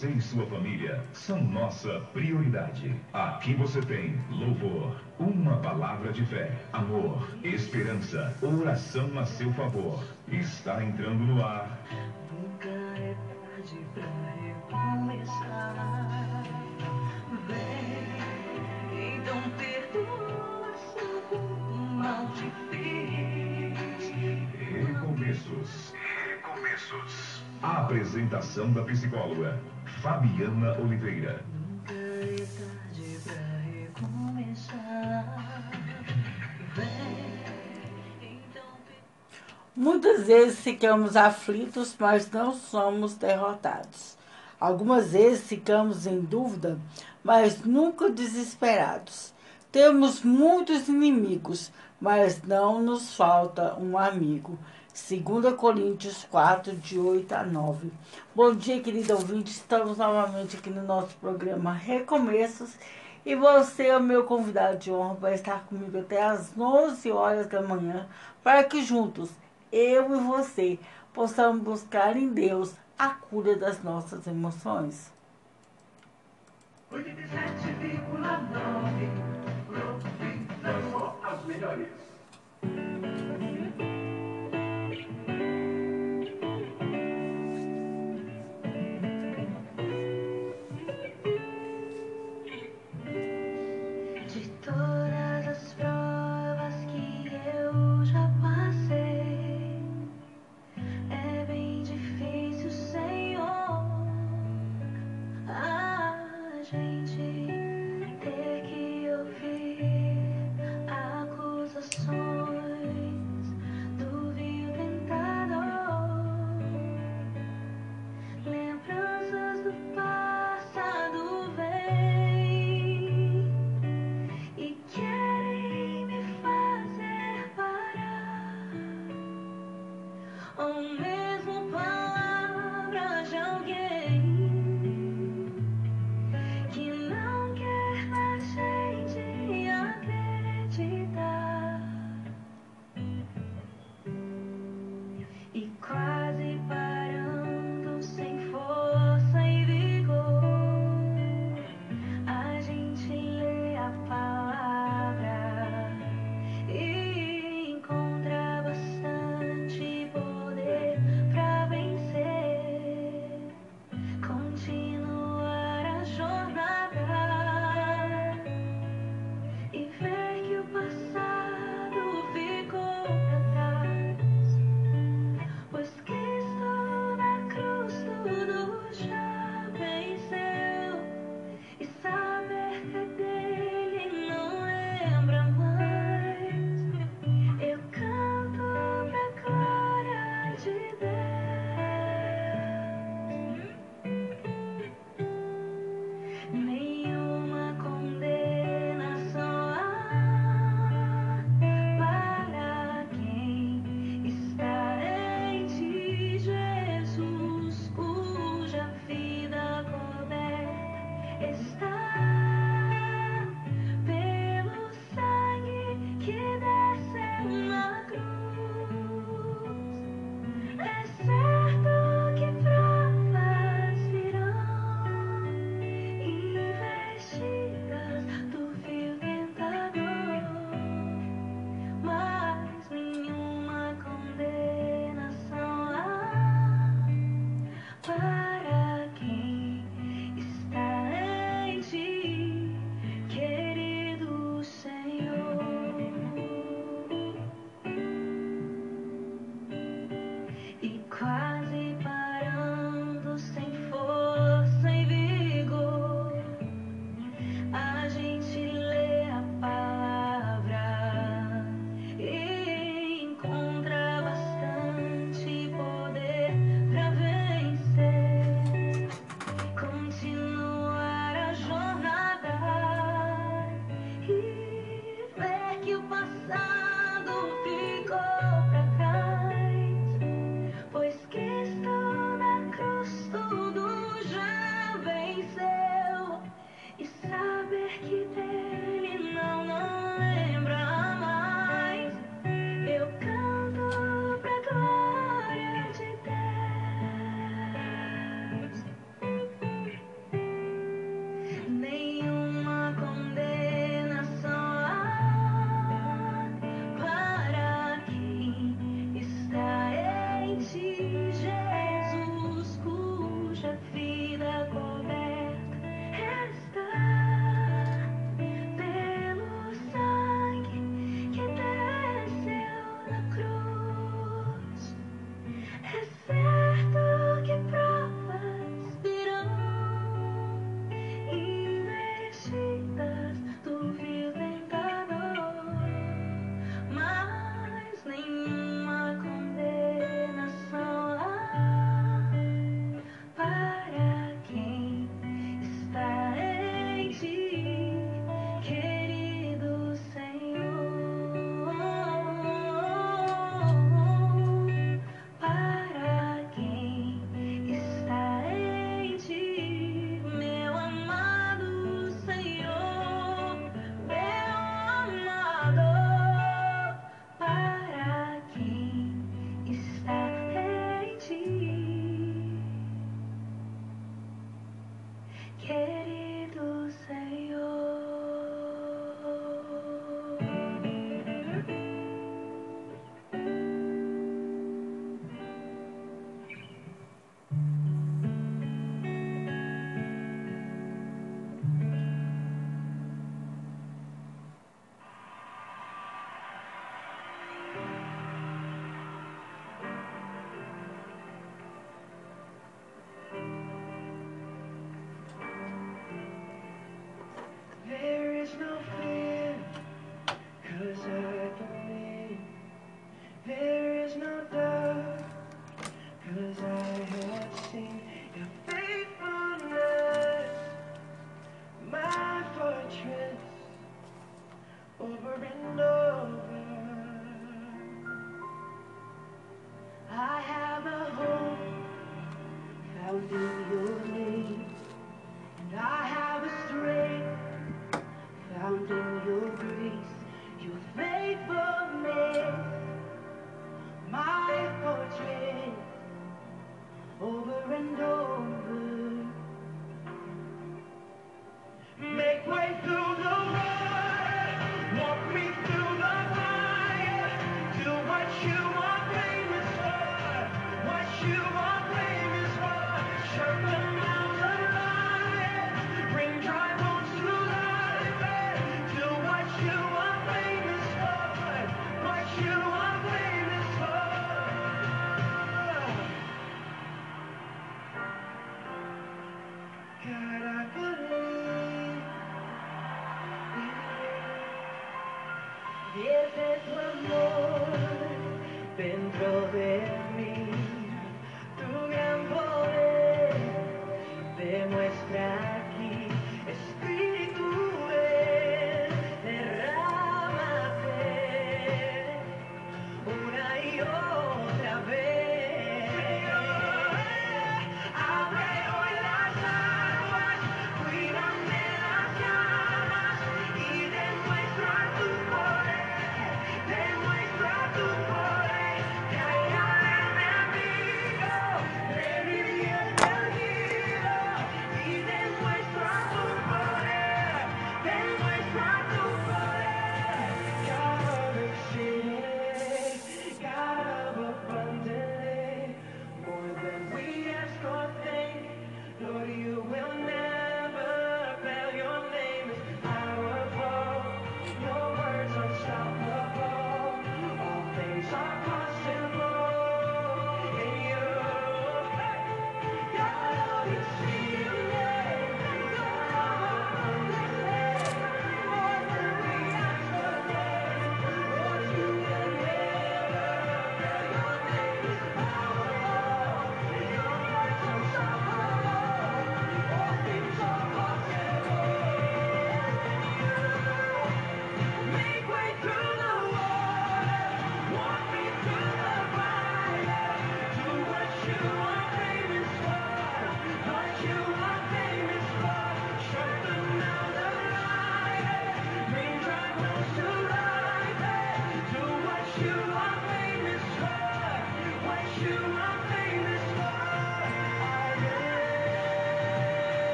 Você e sua família são nossa prioridade. Aqui você tem louvor, uma palavra de fé, amor, esperança, oração a seu favor. Está entrando no ar. Nunca é tarde pra recomeçar. Vem, então perdoa se algum mal te fiz. Recomeços. Recomeços. A apresentação da psicóloga Fabiana Oliveira. Nunca é tarde pra. Muitas vezes ficamos aflitos, mas não somos derrotados. Algumas vezes ficamos em dúvida, mas nunca desesperados. Temos muitos inimigos, mas não nos falta um amigo. 2 Coríntios 4, de 8 a 9. Bom dia, querido ouvinte. Estamos novamente aqui no nosso programa Recomeços. E você é o meu convidado de honra para estar comigo até às 11 horas da manhã, para que juntos, eu e você, possamos buscar em Deus a cura das nossas emoções. 87,9 Providas só as.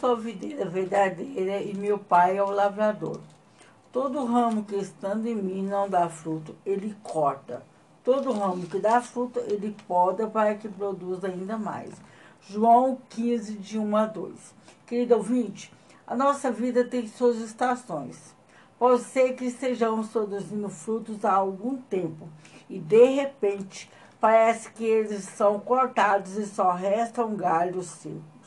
Sou videira verdadeira e meu pai é o lavrador. Todo ramo que estando em mim não dá fruto, ele corta. Todo ramo que dá fruto, ele poda para que produza ainda mais. João 15, de 1 a 2. Querido ouvinte, a nossa vida tem suas estações. Pode ser que estejamos produzindo frutos há algum tempo e, de repente, parece que eles são cortados e só restam galhos secos.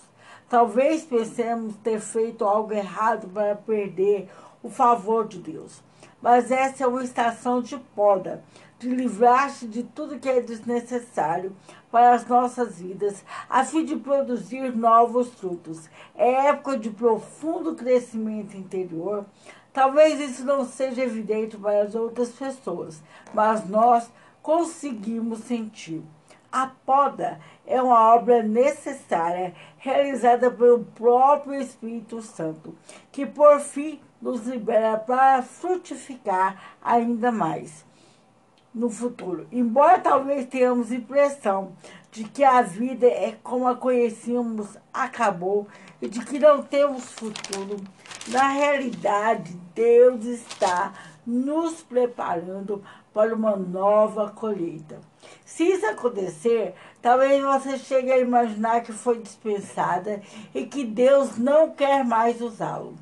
Talvez pensemos ter feito algo errado para perder o favor de Deus. Mas essa é uma estação de poda, de livrar-se de tudo que é desnecessário para as nossas vidas, a fim de produzir novos frutos. É época de profundo crescimento interior, Talvez isso não seja evidente para as outras pessoas, mas nós conseguimos sentir. A poda é uma obra necessária realizada pelo próprio Espírito Santo, que por fim nos libera para frutificar ainda mais no futuro. Embora talvez tenhamos impressão de que a vida é como a conhecíamos, acabou e de que não temos futuro, na realidade, Deus está nos preparando para uma nova colheita. Se isso acontecer, talvez você chegue a imaginar que foi dispensada e que Deus não quer mais usá-lo,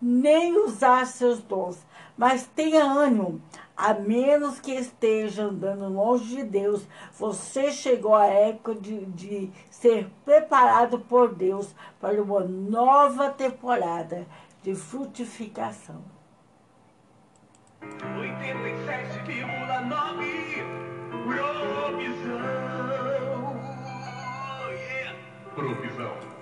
nem usar seus dons. Mas tenha ânimo, a menos que esteja andando longe de Deus, você chegou à época de, de ser preparado por Deus para uma nova temporada de frutificação. 87,9 Provisão. Yeah. Provisão.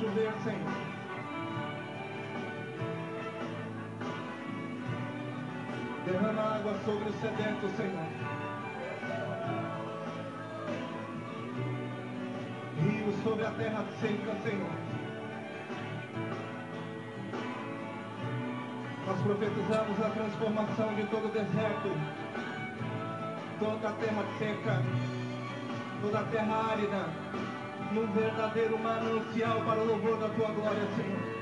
Chover, Senhor. Derrama água sobre o sedento, Senhor. Rio sobre a terra seca, Senhor. Nós profetizamos a transformação de todo o deserto, toda a terra seca, toda a terra árida, num verdadeiro manancial para o louvor da tua glória, Senhor.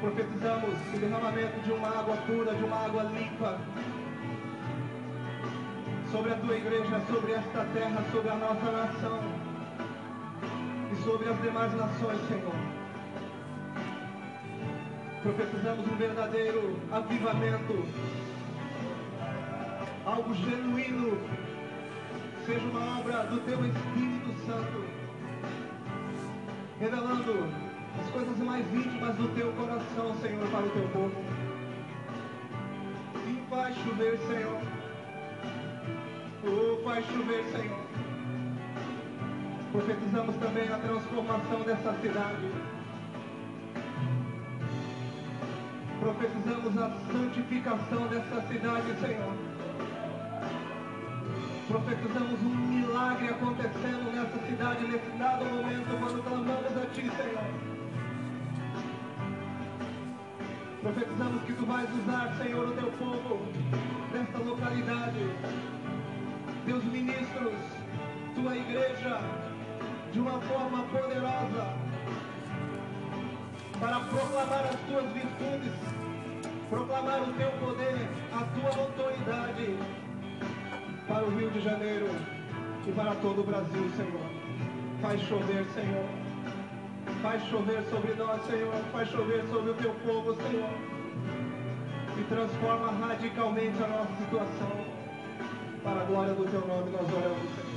Profetizamos o derramamento de uma água pura, de uma água limpa sobre a tua igreja, sobre esta terra, sobre a nossa nação e sobre as demais nações, Senhor. Profetizamos um verdadeiro avivamento, algo genuíno seja uma obra do teu Espírito Santo, revelando as coisas mais íntimas do teu coração, Senhor, para o teu povo. E faz chover, Senhor. Oh, faz chover, Senhor. Profetizamos também a transformação dessa cidade. Profetizamos a santificação dessa cidade, Senhor profetizamos um milagre acontecendo nessa cidade, nesse dado momento, quando clamamos a Ti, Senhor. Profetizamos que Tu vais usar, Senhor, o Teu povo nesta localidade. Teus ministros, Tua igreja, de uma forma poderosa, para proclamar as Tuas virtudes, proclamar o Teu poder, a Tua autoridade para o Rio de Janeiro e para todo o Brasil, Senhor. Faz chover, Senhor. Faz chover sobre nós, Senhor. Faz chover sobre o teu povo, Senhor. E transforma radicalmente a nossa situação. Para a glória do teu nome, nós oramos, Senhor.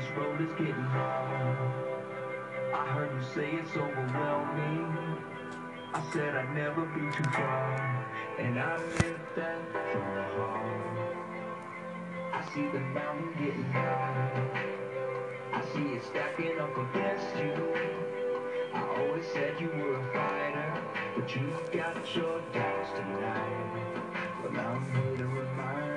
this road is getting hard. I heard you say it's overwhelming. I said I'd never be too far, and I meant that from the heart. I see the mountain getting high. I see it stacking up against you. I always said you were a fighter, but you got your doubts tonight. But now I'm remind.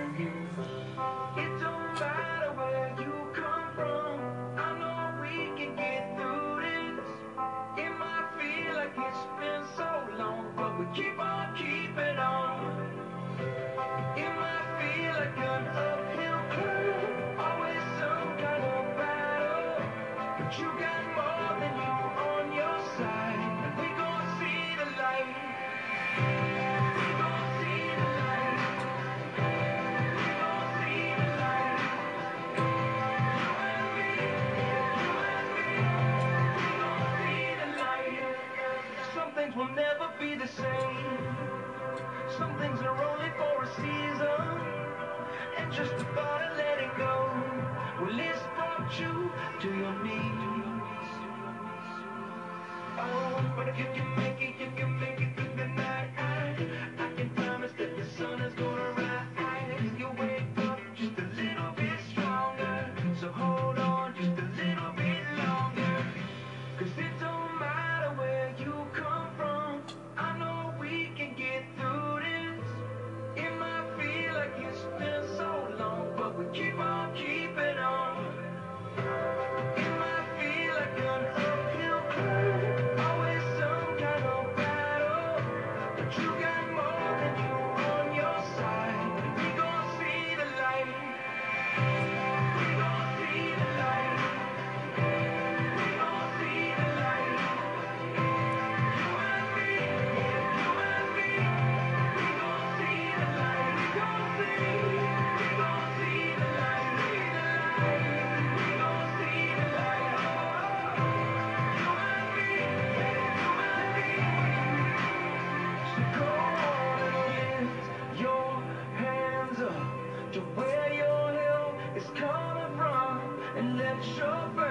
Show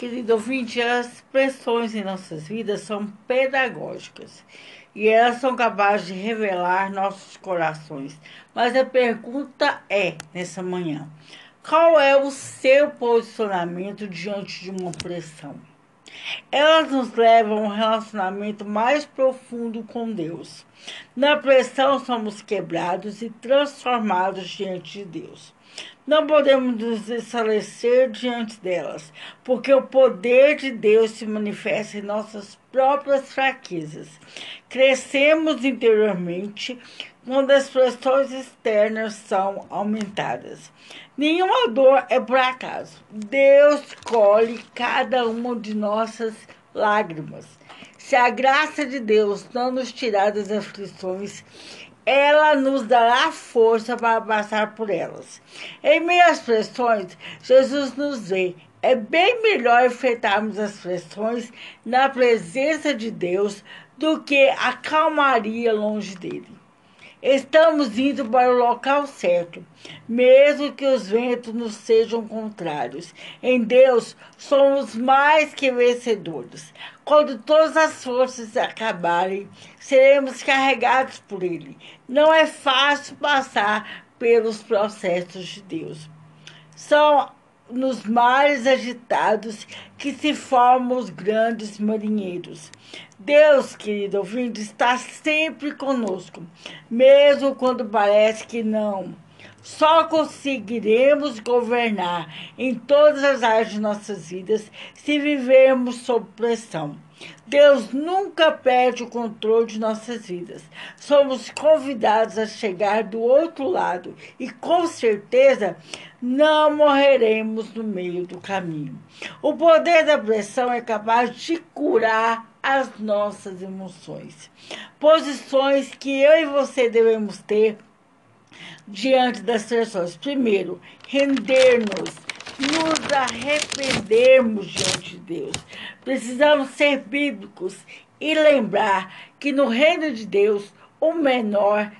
Querido ouvinte, as pressões em nossas vidas são pedagógicas e elas são capazes de revelar nossos corações. Mas a pergunta é, nessa manhã, qual é o seu posicionamento diante de uma pressão? Elas nos levam a um relacionamento mais profundo com Deus. Na pressão, somos quebrados e transformados diante de Deus. Não podemos nos desfalecer diante delas, porque o poder de Deus se manifesta em nossas próprias fraquezas. Crescemos interiormente quando as pressões externas são aumentadas. Nenhuma dor é por acaso. Deus colhe cada uma de nossas lágrimas. Se a graça de Deus não nos tirar das aflições, ela nos dará força para passar por elas. Em às pressões, Jesus nos vê. É bem melhor enfrentarmos as pressões na presença de Deus do que a calmaria longe dele. Estamos indo para o local certo, mesmo que os ventos nos sejam contrários. Em Deus somos mais que vencedores. Quando todas as forças acabarem, seremos carregados por Ele. Não é fácil passar pelos processos de Deus. São nos mares agitados que se formam os grandes marinheiros. Deus, querido ouvinte, está sempre conosco, mesmo quando parece que não. Só conseguiremos governar em todas as áreas de nossas vidas se vivermos sob pressão. Deus nunca perde o controle de nossas vidas. Somos convidados a chegar do outro lado e com certeza não morreremos no meio do caminho. O poder da pressão é capaz de curar as nossas emoções. Posições que eu e você devemos ter diante das pressões. Primeiro, render-nos, nos arrependermos diante de Deus. Precisamos ser bíblicos e lembrar que no reino de Deus o menor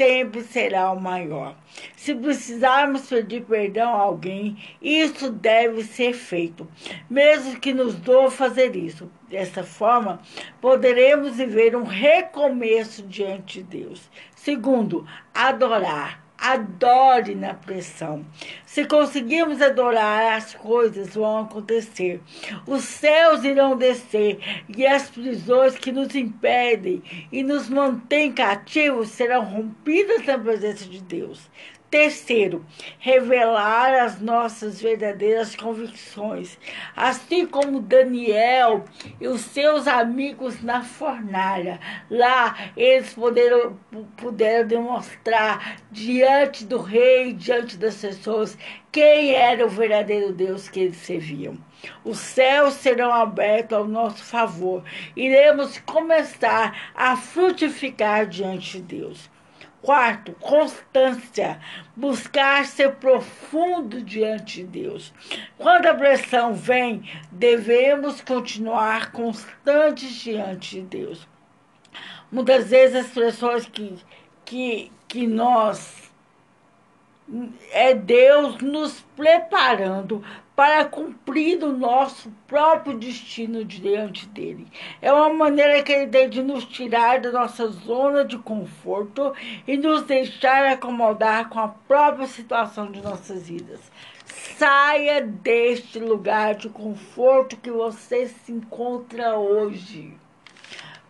sempre será o maior. Se precisarmos pedir perdão a alguém, isso deve ser feito, mesmo que nos doa fazer isso. Dessa forma, poderemos viver um recomeço diante de Deus. Segundo, adorar. Adore na pressão. Se conseguirmos adorar, as coisas vão acontecer. Os céus irão descer e as prisões que nos impedem e nos mantêm cativos serão rompidas na presença de Deus. Terceiro, revelar as nossas verdadeiras convicções, assim como Daniel e os seus amigos na fornalha. Lá eles puderam, puderam demonstrar diante do rei, diante das pessoas, quem era o verdadeiro Deus que eles serviam. Os céus serão abertos ao nosso favor. Iremos começar a frutificar diante de Deus. Quarto, constância. Buscar ser profundo diante de Deus. Quando a pressão vem, devemos continuar constantes diante de Deus. Muitas vezes as pressões que, que, que nós. É Deus nos preparando para cumprir o nosso próprio destino diante dele. É uma maneira que ele tem de nos tirar da nossa zona de conforto e nos deixar acomodar com a própria situação de nossas vidas. Saia deste lugar de conforto que você se encontra hoje.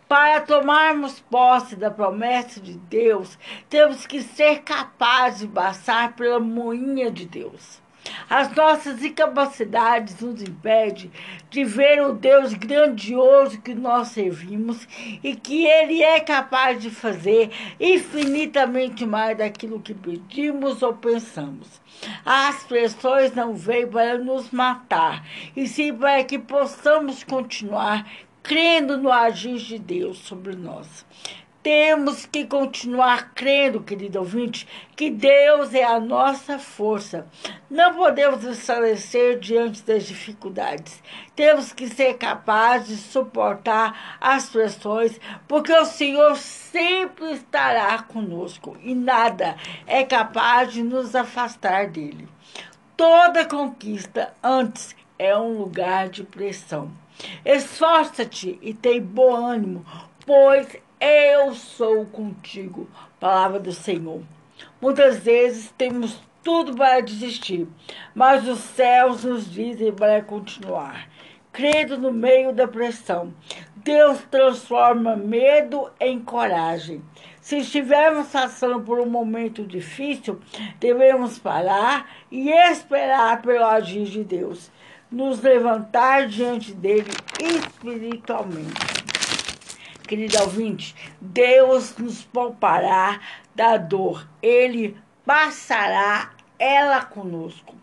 Para tomarmos posse da promessa de Deus, temos que ser capazes de passar pela moinha de Deus. As nossas incapacidades nos impedem de ver o Deus grandioso que nós servimos e que Ele é capaz de fazer infinitamente mais daquilo que pedimos ou pensamos. As pressões não vêm para nos matar, e sim para que possamos continuar crendo no agir de Deus sobre nós. Temos que continuar crendo, querido ouvinte, que Deus é a nossa força. Não podemos estabelecer diante das dificuldades. Temos que ser capazes de suportar as pressões, porque o Senhor sempre estará conosco e nada é capaz de nos afastar dele. Toda conquista antes é um lugar de pressão. Esforça-te e tem bom ânimo, pois eu sou contigo. Palavra do Senhor. Muitas vezes temos tudo para desistir, mas os céus nos dizem para continuar. Crendo no meio da pressão, Deus transforma medo em coragem. Se estivermos passando por um momento difícil, devemos parar e esperar pelo agir de Deus, nos levantar diante dele espiritualmente querido ouvinte, Deus nos poupará da dor. Ele passará ela conosco.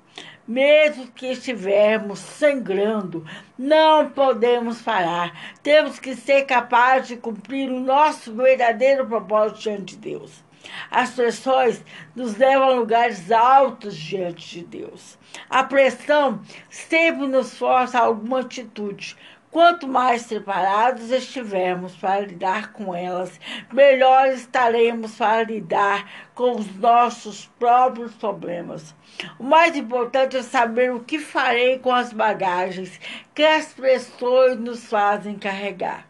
Mesmo que estivermos sangrando, não podemos parar. Temos que ser capazes de cumprir o nosso verdadeiro propósito diante de Deus. As pressões nos levam a lugares altos diante de Deus. A pressão sempre nos força a alguma atitude. Quanto mais preparados estivermos para lidar com elas, melhor estaremos para lidar com os nossos próprios problemas. O mais importante é saber o que farei com as bagagens que as pressões nos fazem carregar.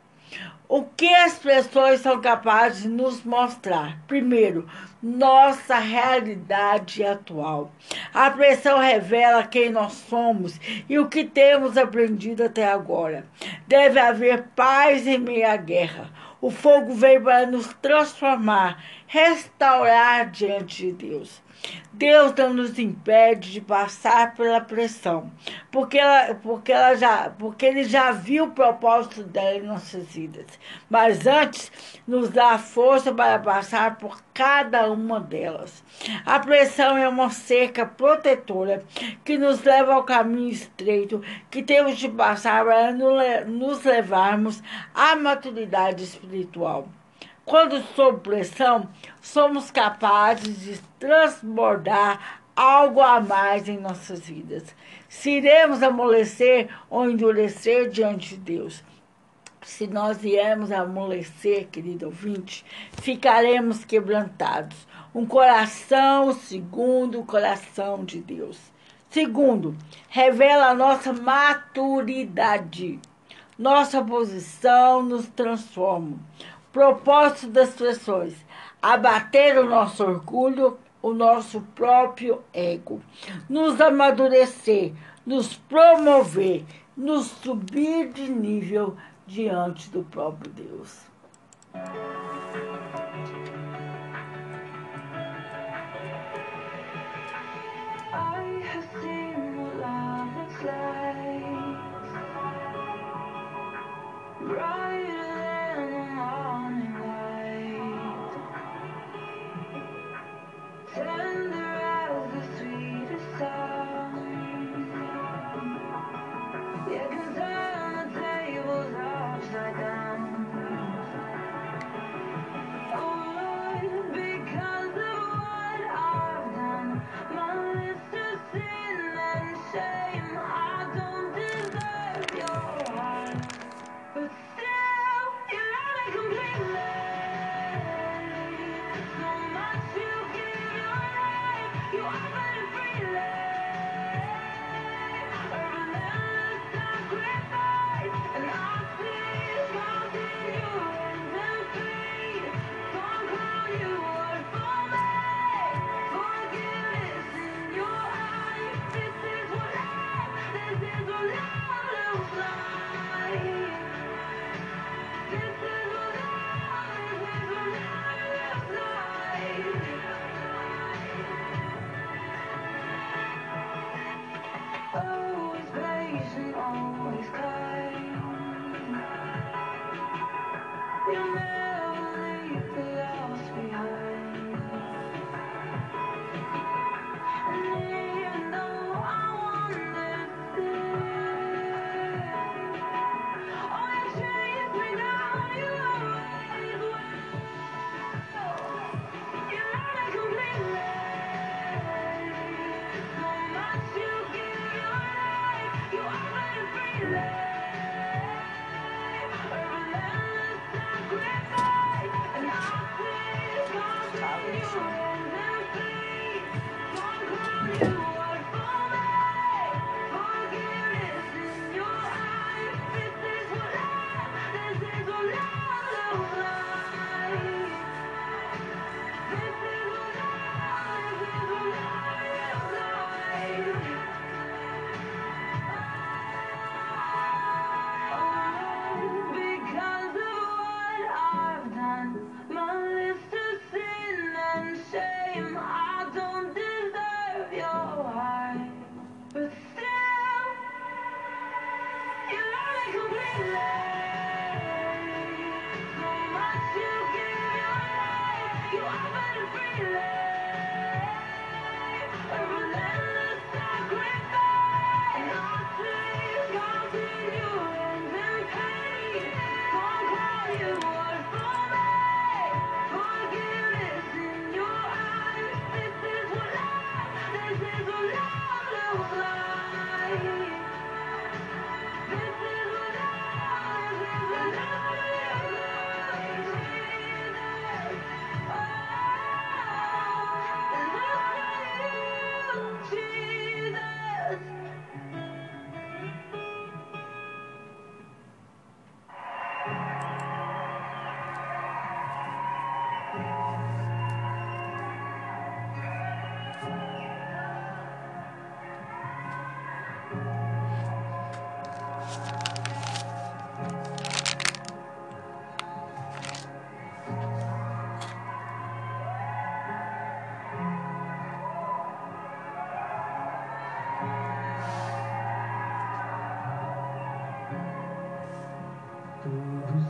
O que as pressões são capazes de nos mostrar? Primeiro, nossa realidade atual. A pressão revela quem nós somos e o que temos aprendido até agora. Deve haver paz em meio à guerra. O fogo veio para nos transformar, restaurar diante de Deus. Deus não nos impede de passar pela pressão, porque, ela, porque, ela já, porque Ele já viu o propósito dela em nossas vidas. Mas antes, nos dá força para passar por cada uma delas. A pressão é uma cerca protetora que nos leva ao caminho estreito que temos de passar para nos levarmos à maturidade espiritual. Quando sob pressão, somos capazes de transbordar algo a mais em nossas vidas. Se iremos amolecer ou endurecer diante de Deus. Se nós viermos amolecer, querido ouvinte, ficaremos quebrantados. Um coração segundo o coração de Deus. Segundo, revela a nossa maturidade. Nossa posição nos transforma propósito das pressões: abater o nosso orgulho, o nosso próprio ego, nos amadurecer, nos promover, nos subir de nível diante do próprio Deus. I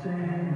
Sam.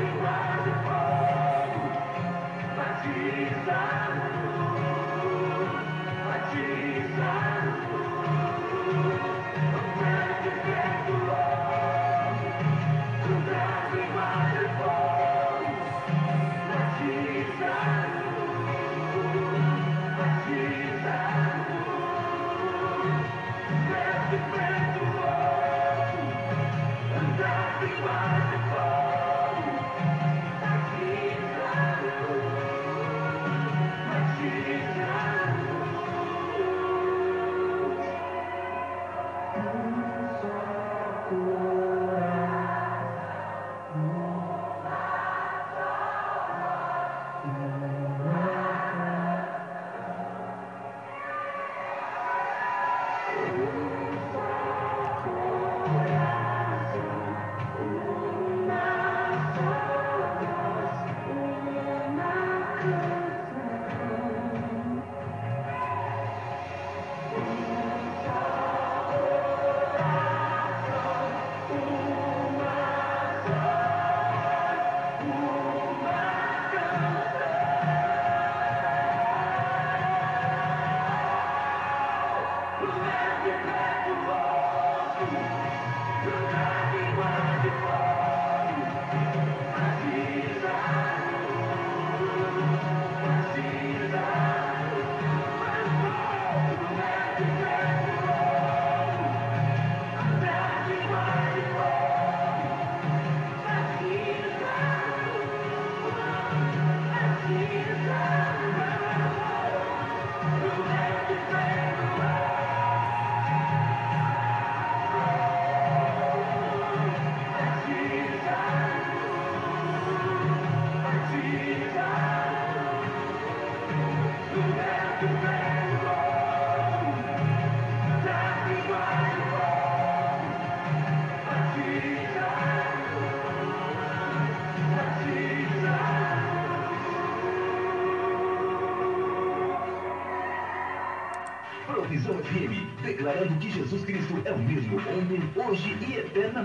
Happy Ride.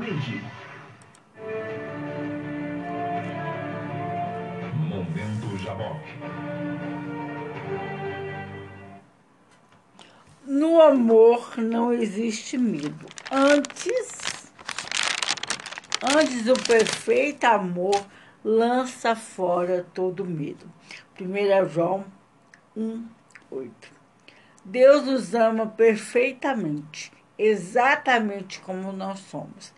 Eternamente. Momento Jaboc. No amor não existe medo. Antes, antes o perfeito amor lança fora todo medo. 1 João 1, 8. Deus nos ama perfeitamente, exatamente como nós somos.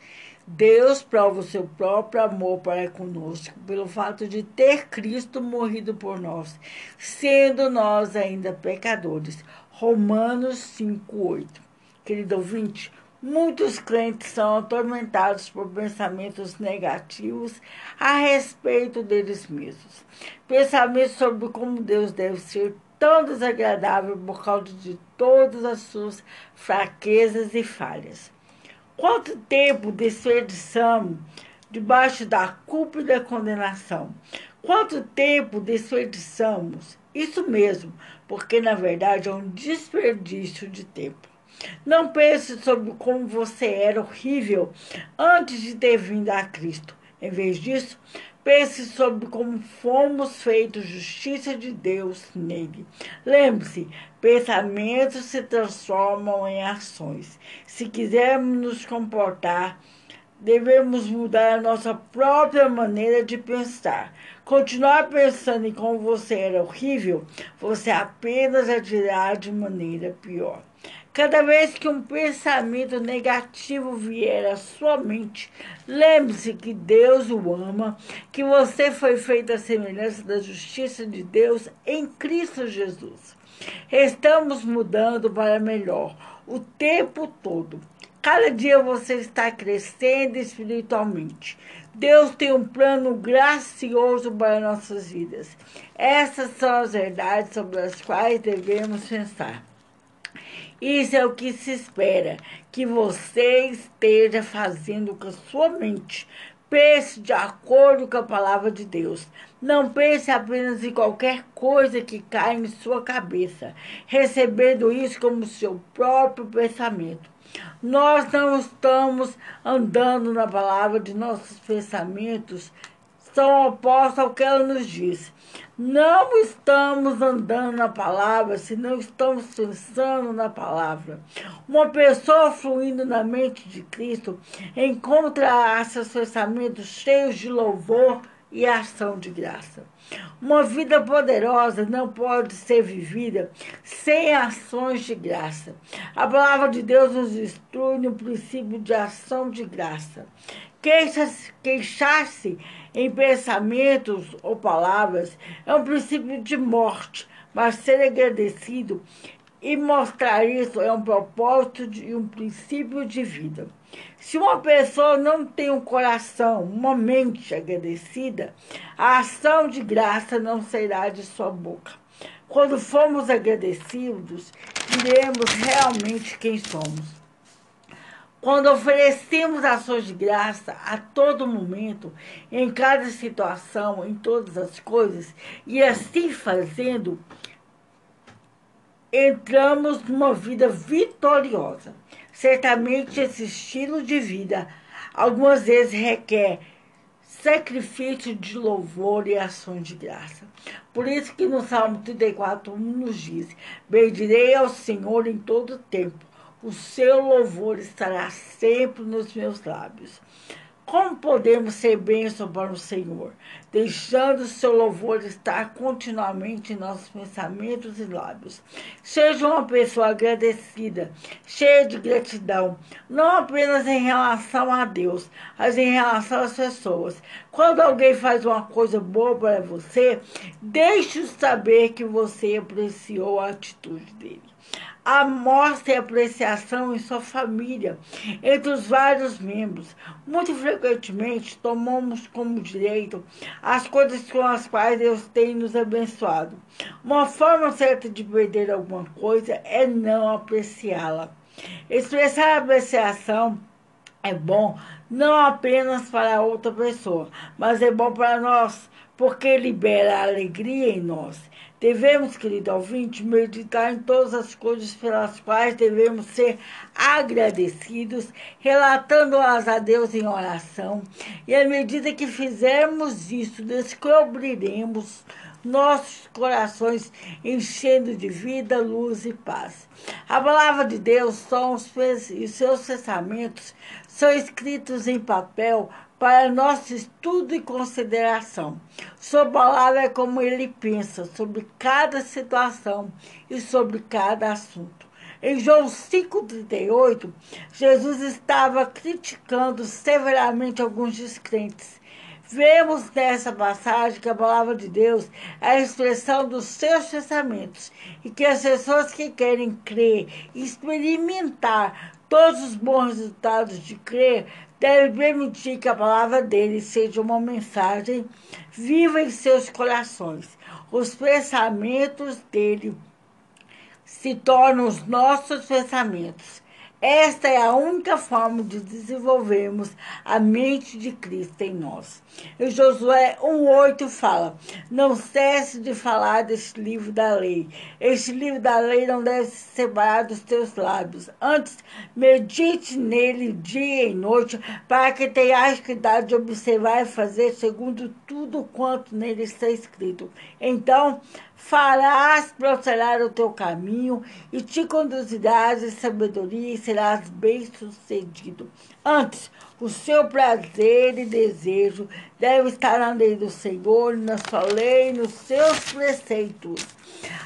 Deus prova o seu próprio amor para conosco pelo fato de ter Cristo morrido por nós, sendo nós ainda pecadores. Romanos 5:8. Querido ouvinte, muitos crentes são atormentados por pensamentos negativos a respeito deles mesmos. Pensamentos sobre como Deus deve ser tão desagradável por causa de todas as suas fraquezas e falhas. Quanto tempo desperdiçamos debaixo da culpa e da condenação? Quanto tempo desperdiçamos? Isso mesmo, porque na verdade é um desperdício de tempo. Não pense sobre como você era horrível antes de ter vindo a Cristo. Em vez disso, pense sobre como fomos feitos justiça de Deus nele. Lembre-se, pensamentos se transformam em ações. Se quisermos nos comportar, devemos mudar a nossa própria maneira de pensar. Continuar pensando em como você era horrível, você apenas agirá de maneira pior. Cada vez que um pensamento negativo vier à sua mente, lembre-se que Deus o ama, que você foi feito à semelhança da justiça de Deus em Cristo Jesus. Estamos mudando para melhor o tempo todo. Cada dia você está crescendo espiritualmente. Deus tem um plano gracioso para nossas vidas. Essas são as verdades sobre as quais devemos pensar. Isso é o que se espera, que você esteja fazendo com a sua mente. Pense de acordo com a palavra de Deus. Não pense apenas em qualquer coisa que cai em sua cabeça, recebendo isso como seu próprio pensamento. Nós não estamos andando na palavra de nossos pensamentos, são opostos ao que ela nos diz. Não estamos andando na palavra se não estamos pensando na palavra. Uma pessoa fluindo na mente de Cristo encontra seus pensamentos cheios de louvor e ação de graça. Uma vida poderosa não pode ser vivida sem ações de graça. A palavra de Deus nos instrui no princípio de ação de graça. Queixar-se em pensamentos ou palavras é um princípio de morte, mas ser agradecido e mostrar isso é um propósito e um princípio de vida. Se uma pessoa não tem um coração, uma mente agradecida, a ação de graça não sairá de sua boca. Quando formos agradecidos, diremos realmente quem somos. Quando oferecemos ações de graça a todo momento, em cada situação, em todas as coisas, e assim fazendo, entramos numa vida vitoriosa. Certamente esse estilo de vida algumas vezes requer sacrifício de louvor e ações de graça. Por isso que no Salmo 34, 1 nos diz, bendirei ao Senhor em todo tempo, o seu louvor estará sempre nos meus lábios. Como podemos ser bênção para o Senhor, deixando o seu louvor estar continuamente em nossos pensamentos e lábios? Seja uma pessoa agradecida, cheia de gratidão, não apenas em relação a Deus, mas em relação às pessoas. Quando alguém faz uma coisa boa para você, deixe-o saber que você apreciou a atitude dele a mostra e apreciação em sua família, entre os vários membros. Muito frequentemente tomamos como direito as coisas com as quais Deus tem nos abençoado. Uma forma certa de perder alguma coisa é não apreciá-la. Expressar apreciação é bom não apenas para outra pessoa, mas é bom para nós, porque libera alegria em nós. Devemos, querido ouvinte, meditar em todas as coisas pelas quais devemos ser agradecidos, relatando-as a Deus em oração. E à medida que fizermos isso, descobriremos nossos corações enchendo de vida, luz e paz. A palavra de Deus os, e seus pensamentos são escritos em papel para nosso estudo e consideração. Sua palavra é como ele pensa sobre cada situação e sobre cada assunto. Em João 5,38, Jesus estava criticando severamente alguns descrentes. Vemos nessa passagem que a palavra de Deus é a expressão dos seus pensamentos e que as pessoas que querem crer e experimentar todos os bons resultados de crer devem permitir que a palavra dele seja uma mensagem viva em seus corações. Os pensamentos dele se tornam os nossos pensamentos. Esta é a única forma de desenvolvermos a mente de Cristo em nós. E Josué 1,8 fala: Não cesse de falar deste livro da lei. Este livro da lei não deve ser separado dos teus lábios. Antes, medite nele dia e noite, para que tenhas cuidado de observar e fazer segundo tudo quanto nele está escrito. Então, farás prosperar o teu caminho e te conduzirás em sabedoria e serás bem-sucedido. Antes, o seu prazer e desejo deve estar na lei do Senhor, na sua lei, nos seus preceitos,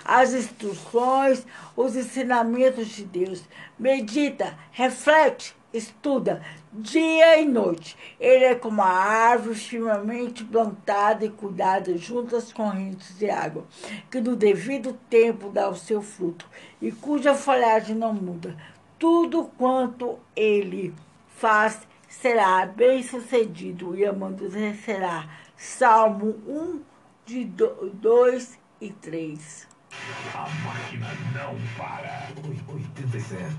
as instruções, os ensinamentos de Deus. Medita, reflete, estuda dia e noite. Ele é como a árvore firmemente plantada e cuidada junto às correntes de água, que no devido tempo dá o seu fruto e cuja folhagem não muda. Tudo quanto ele faz será bem sucedido e amanhecerá. Salmo 1, de 2 e 3. A máquina não para. 87.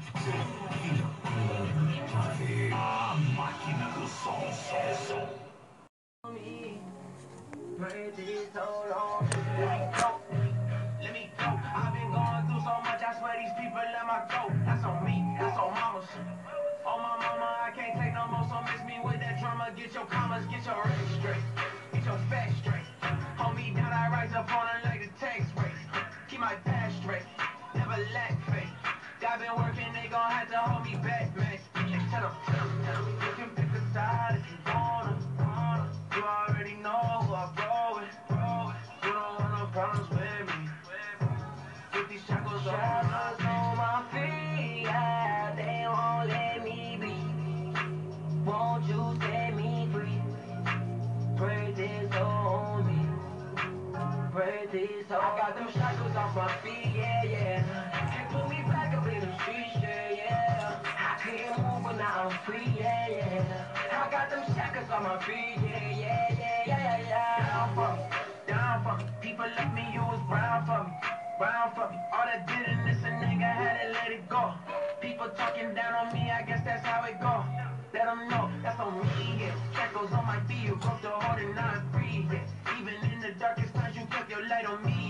A máquina do som, som, som. Praise is so long. Let me go. Let me go. I've been going through so much. I swear these people let my go. That's on me. That's on mama's. Oh my mama, I can't take no more. So miss me with that drama. Get your commas, get your rings straight. Get your facts straight. Hold me down, I rise up on it my past straight. Never lack faith. I've been working, they gon' have to hold me back, man. Tell them. Off my feet, yeah, yeah. Can't put me back up in the streets, yeah, yeah. I couldn't move, but now I'm free, yeah, yeah. I got them shackles on my feet, yeah, yeah, yeah, yeah, yeah. Down for down for. People left me, you brown for brown for. All that did and this a nigga had to let it go. People talking down on me, I guess that's how it go. Let know that's on me. Shackles on my feet, broke the heart and now I'm free, yeah. Even in the darkest times, you kept your light on me,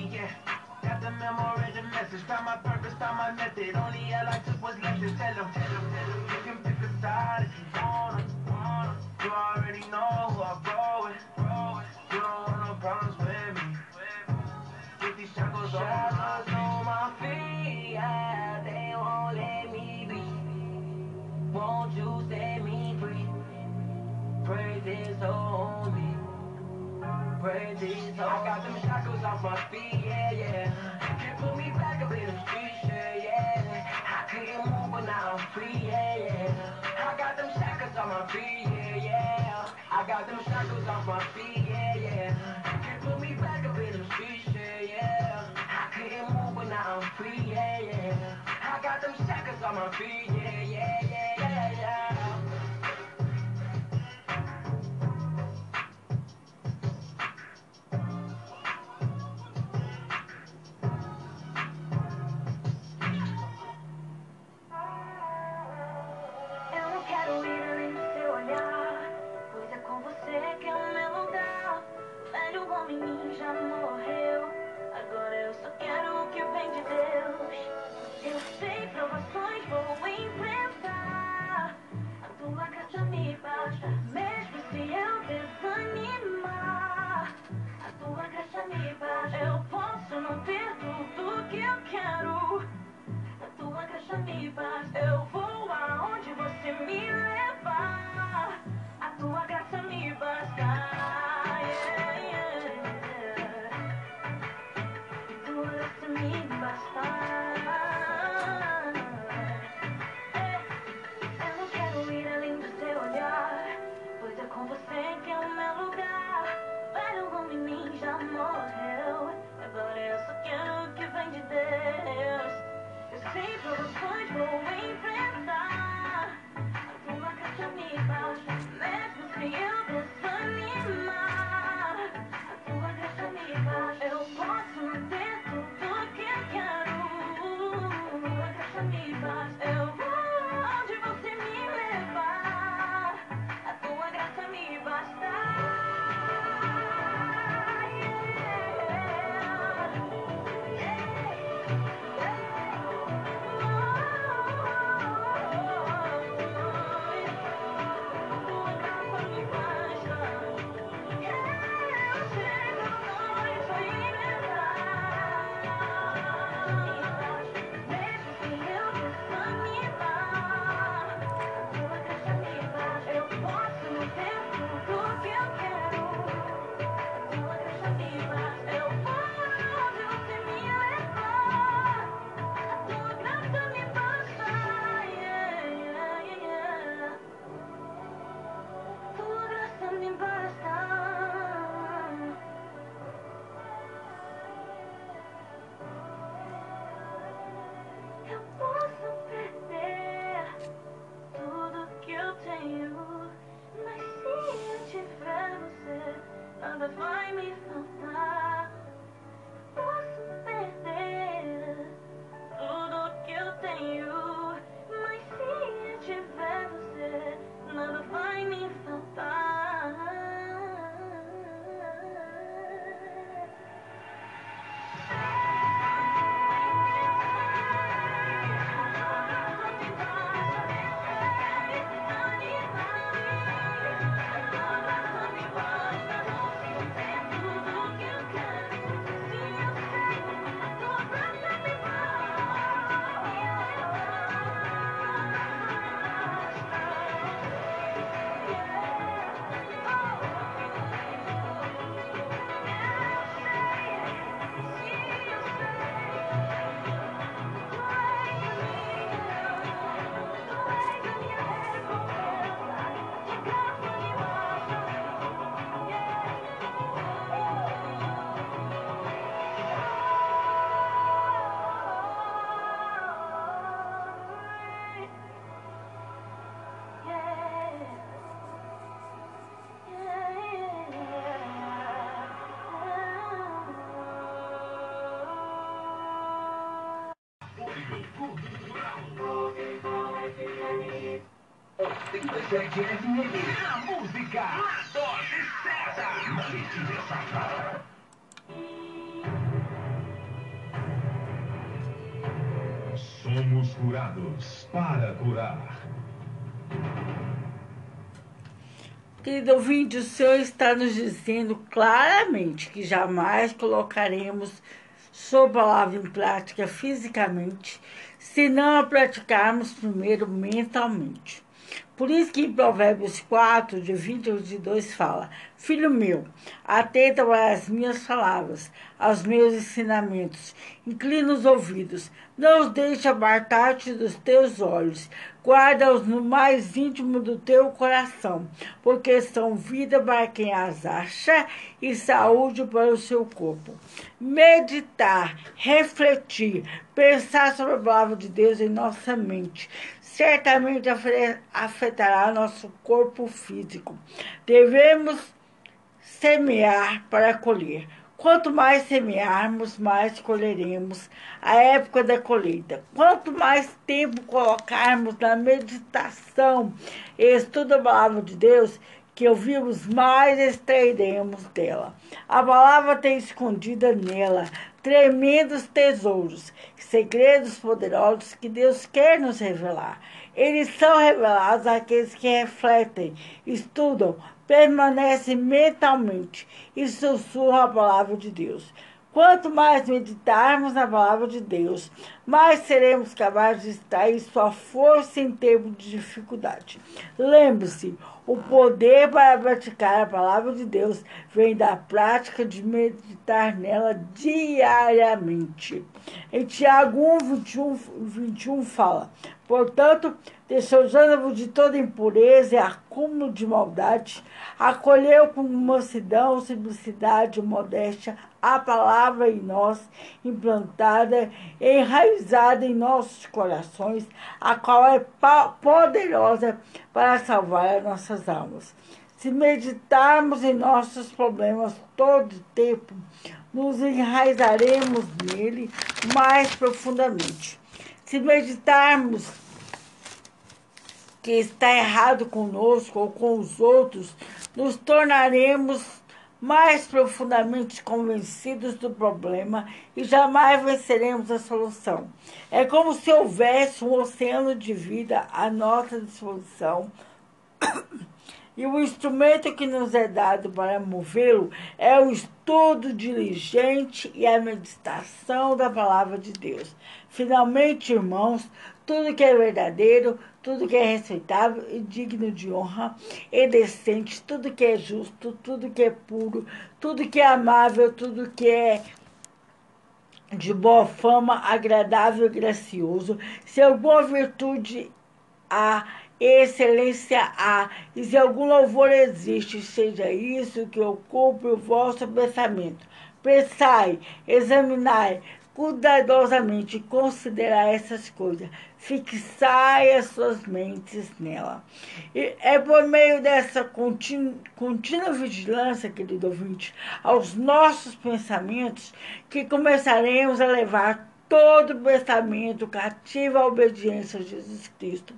the memo, read the message, found my purpose, found my method. Only hell I took was lessons. Tell them, tell them, tell them. You can pick a side if you wanna, wanna. You already know who I roll with, roll with. You don't want no problems with me. Get these shackles off Shackles my on my feet, yeah, they won't let me be. Won't you set me free? Praise is on I got them shackles off my feet, yeah, yeah. Can't put me back up in the yeah. I couldn't move, but now I'm free, yeah, yeah. I got them shackles on my feet, yeah, yeah. I got them shackles off my feet, yeah, yeah. Can't put me back up in the yeah. I couldn't move, but now I'm free, yeah, yeah. I got them shackles on my feet, yeah, yeah, Essa miba, eu posso não ter tudo que eu quero. Na tua caixa miba, eu vou aonde você me levar. Yeah. A música, a dose certa. Na Letícia Safra. Somos curados para curar. Querido ouvinte, o Senhor está nos dizendo claramente que jamais colocaremos sua palavra em prática fisicamente, se não a praticarmos primeiro mentalmente. Por isso que em Provérbios 4, de 20 a 22, fala, Filho meu, atenta as minhas palavras, aos meus ensinamentos, inclina os ouvidos, não os deixe apartar-te dos teus olhos, guarda-os no mais íntimo do teu coração, porque são vida para quem as acha e saúde para o seu corpo. Meditar, refletir, pensar sobre a palavra de Deus em nossa mente, certamente afetará nosso corpo físico. Devemos semear para colher. Quanto mais semearmos, mais colheremos a época da colheita. Quanto mais tempo colocarmos na meditação e estudo da palavra de Deus, que ouvimos, mais extrairemos dela. A palavra tem escondida nela tremendos tesouros, segredos poderosos que Deus quer nos revelar. Eles são revelados àqueles que refletem, estudam, permanecem mentalmente e sussurram a palavra de Deus. Quanto mais meditarmos na palavra de Deus, mais seremos capazes de extrair sua força em tempo de dificuldade. Lembre-se, o poder para praticar a palavra de Deus vem da prática de meditar nela diariamente. Em Tiago 1, 21, 21 fala: Portanto, despojando-vos de toda impureza e acúmulo de maldade, acolheu com mansidão, simplicidade e modéstia a palavra em nós, implantada, enraizada em nossos corações, a qual é poderosa para salvar as nossas almas. Se meditarmos em nossos problemas todo o tempo, nos enraizaremos nele mais profundamente. Se meditarmos que está errado conosco ou com os outros, nos tornaremos mais profundamente convencidos do problema e jamais venceremos a solução. É como se houvesse um oceano de vida à nossa disposição e o instrumento que nos é dado para movê-lo é o estudo diligente e a meditação da palavra de Deus. Finalmente, irmãos, tudo que é verdadeiro, tudo que é respeitável e digno de honra e decente, tudo que é justo, tudo que é puro, tudo que é amável, tudo que é de boa fama, agradável e gracioso, se alguma virtude há, excelência há, e se algum louvor existe, seja isso que ocupe o vosso pensamento. Pensai, examinai, cuidadosamente considerar essas coisas, fixai as suas mentes nela. E é por meio dessa contínua, contínua vigilância, querido ouvinte, aos nossos pensamentos, que começaremos a levar todo pensamento cativo à obediência a Jesus Cristo.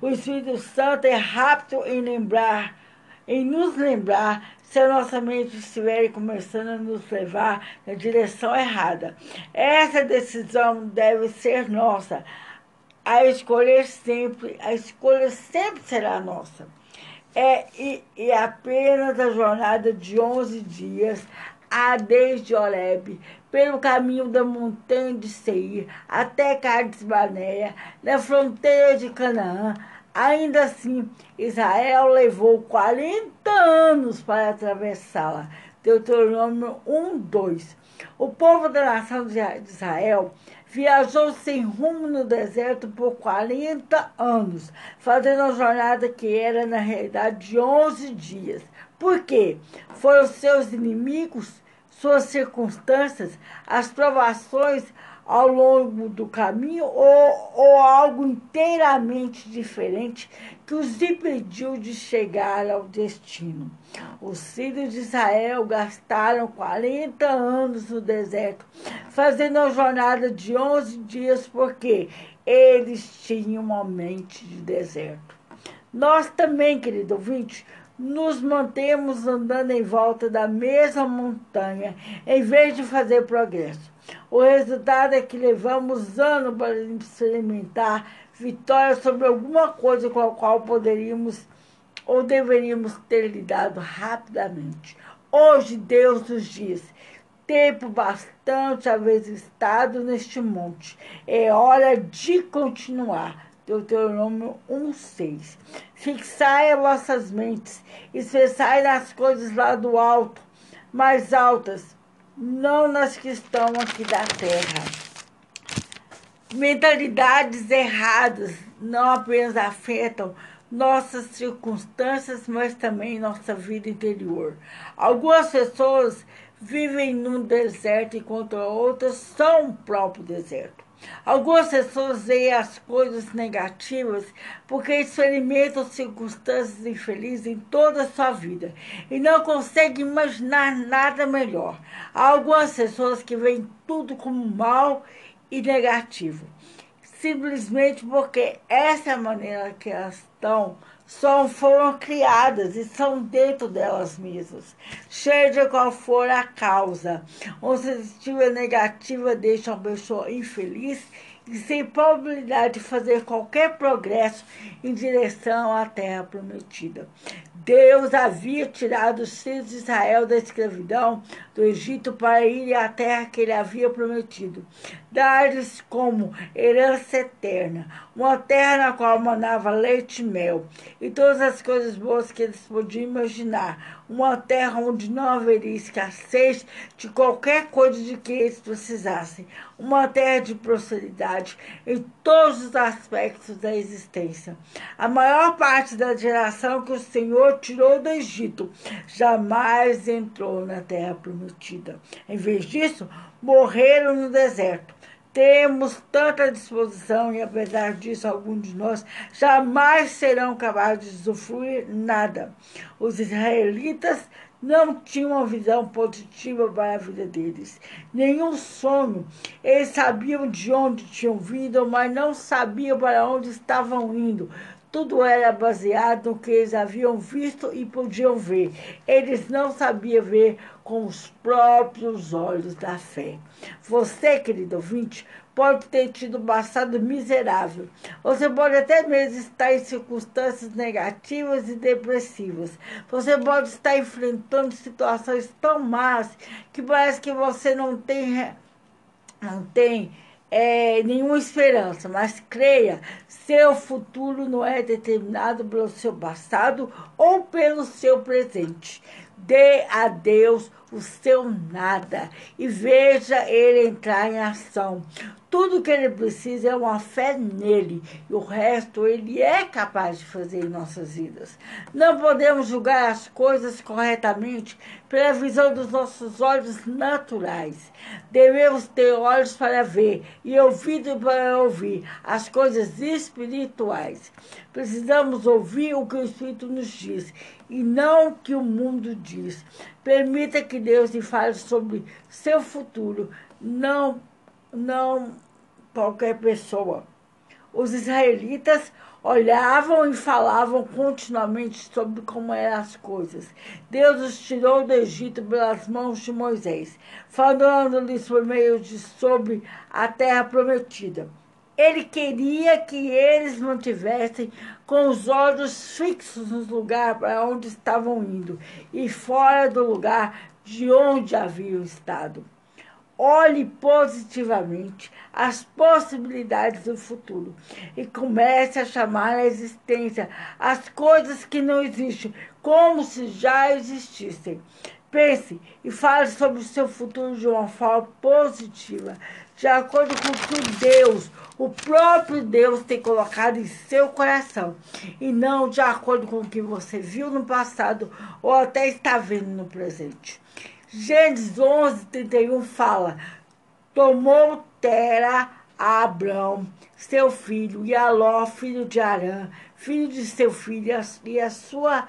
O Espírito Santo é rápido em lembrar, em nos lembrar se a nossa mente estiver começando a nos levar na direção errada. Essa decisão deve ser nossa. A escolher sempre, a escolha sempre será nossa. É, e, e apenas a jornada de 11 dias a desde Horeb, pelo caminho da montanha de Seir, até Cades Baneia, na fronteira de Canaã, Ainda assim, Israel levou 40 anos para atravessá-la. Deuteronômio 1, 2. O povo da nação de Israel viajou sem rumo no deserto por 40 anos, fazendo uma jornada que era, na realidade, de 11 dias. Por quê? Foram seus inimigos, suas circunstâncias, as provações, ao longo do caminho ou, ou algo inteiramente diferente que os impediu de chegar ao destino. Os filhos de Israel gastaram 40 anos no deserto, fazendo uma jornada de 11 dias, porque eles tinham uma mente de deserto. Nós também, querido ouvinte, nos mantemos andando em volta da mesma montanha, em vez de fazer progresso. O resultado é que levamos anos para experimentar vitória sobre alguma coisa com a qual poderíamos ou deveríamos ter lidado rapidamente. Hoje Deus nos diz: tempo bastante haver estado neste monte. É hora de continuar. Deuteronômio 1,6. Fixai as vossas mentes, expressai nas coisas lá do alto, mais altas, não nas que estão aqui da terra. Mentalidades erradas não apenas afetam nossas circunstâncias, mas também nossa vida interior. Algumas pessoas vivem num deserto, enquanto outras são o próprio deserto. Algumas pessoas veem as coisas negativas porque experimentam circunstâncias infelizes em toda a sua vida e não conseguem imaginar nada melhor. Há algumas pessoas que veem tudo como mal e negativo, simplesmente porque essa é a maneira que elas estão só foram criadas e são dentro delas mesmas, seja qual for a causa. Uma sensitiva negativa deixa uma pessoa infeliz e sem probabilidade de fazer qualquer progresso em direção à terra prometida. Deus havia tirado os filhos de Israel da escravidão do Egito para ir à terra que ele havia prometido, dar-lhes como herança eterna, uma terra na qual manava leite e mel, e todas as coisas boas que eles podiam imaginar, uma terra onde não haveria escassez de qualquer coisa de que eles precisassem, uma terra de prosperidade em todos os aspectos da existência. A maior parte da geração que o Senhor tirou do Egito jamais entrou na terra prometida. Em vez disso, morreram no deserto. Temos tanta disposição e, apesar disso, alguns de nós jamais serão capazes de usufruir nada. Os israelitas não tinham uma visão positiva para a vida deles, nenhum sonho. Eles sabiam de onde tinham vindo, mas não sabiam para onde estavam indo. Tudo era baseado no que eles haviam visto e podiam ver. Eles não sabiam ver com os próprios olhos da fé. Você, querido ouvinte, pode ter tido um passado miserável. Você pode até mesmo estar em circunstâncias negativas e depressivas. Você pode estar enfrentando situações tão más que parece que você não tem, não tem é, nenhuma esperança, mas creia, seu futuro não é determinado pelo seu passado ou pelo seu presente. Dê a Deus o seu nada e veja ele entrar em ação. Tudo que ele precisa é uma fé nele e o resto ele é capaz de fazer em nossas vidas. Não podemos julgar as coisas corretamente pela visão dos nossos olhos naturais. Devemos ter olhos para ver e ouvido para ouvir as coisas espirituais. Precisamos ouvir o que o Espírito nos diz e não o que o mundo diz. Permita que Deus lhe fale sobre seu futuro, não não qualquer pessoa. Os israelitas olhavam e falavam continuamente sobre como eram as coisas. Deus os tirou do Egito pelas mãos de Moisés, falando-lhes por meio de sobre a terra prometida. Ele queria que eles mantivessem com os olhos fixos no lugar para onde estavam indo e fora do lugar de onde haviam estado. Olhe positivamente as possibilidades do futuro e comece a chamar à existência as coisas que não existem como se já existissem. Pense e fale sobre o seu futuro de uma forma positiva, de acordo com o que Deus, o próprio Deus, tem colocado em seu coração, e não de acordo com o que você viu no passado ou até está vendo no presente. Gênesis 11, 31 fala: Tomou Tera a Abrão, seu filho, e a Ló, filho de Arã, filho de seu filho, e a sua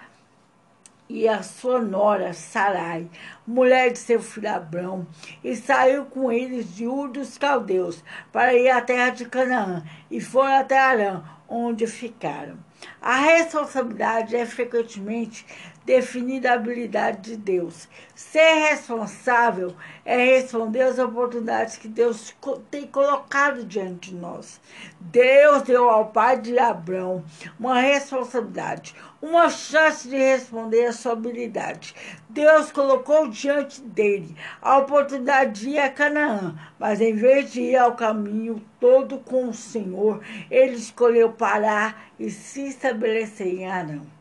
e a sua nora Sarai, mulher de seu filho Abrão, e saiu com eles de Ur dos Caldeus para ir à terra de Canaã, e foram até Arã, onde ficaram. A responsabilidade é frequentemente definida a habilidade de Deus. Ser responsável é responder às oportunidades que Deus tem colocado diante de nós. Deus deu ao pai de Abraão uma responsabilidade, uma chance de responder à sua habilidade. Deus colocou diante dele a oportunidade de ir a Canaã, mas em vez de ir ao caminho todo com o Senhor, ele escolheu parar e se estabelecer em Arão.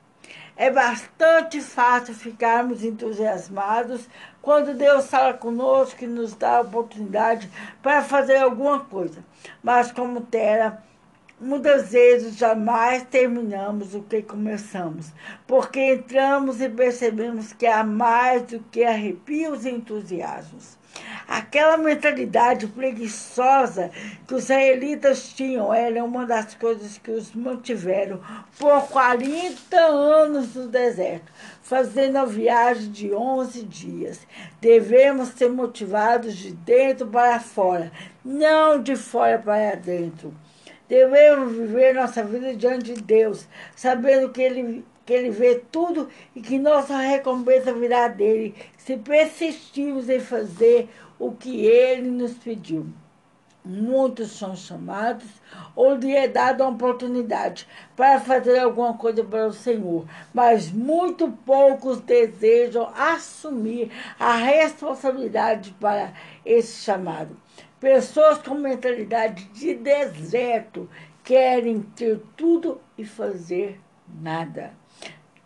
É bastante fácil ficarmos entusiasmados quando Deus fala conosco e nos dá a oportunidade para fazer alguma coisa. Mas como Tera, muitas vezes jamais terminamos o que começamos, porque entramos e percebemos que há mais do que arrepios e entusiasmos. Aquela mentalidade preguiçosa que os israelitas tinham era uma das coisas que os mantiveram por 40 anos no deserto, fazendo a viagem de 11 dias. Devemos ser motivados de dentro para fora, não de fora para dentro. Devemos viver nossa vida diante de Deus, sabendo que Ele que Ele vê tudo e que nossa recompensa virá dele, se persistirmos em fazer o que Ele nos pediu. Muitos são chamados ou lhe é dada uma oportunidade para fazer alguma coisa para o Senhor, mas muito poucos desejam assumir a responsabilidade para esse chamado. Pessoas com mentalidade de deserto querem ter tudo e fazer nada.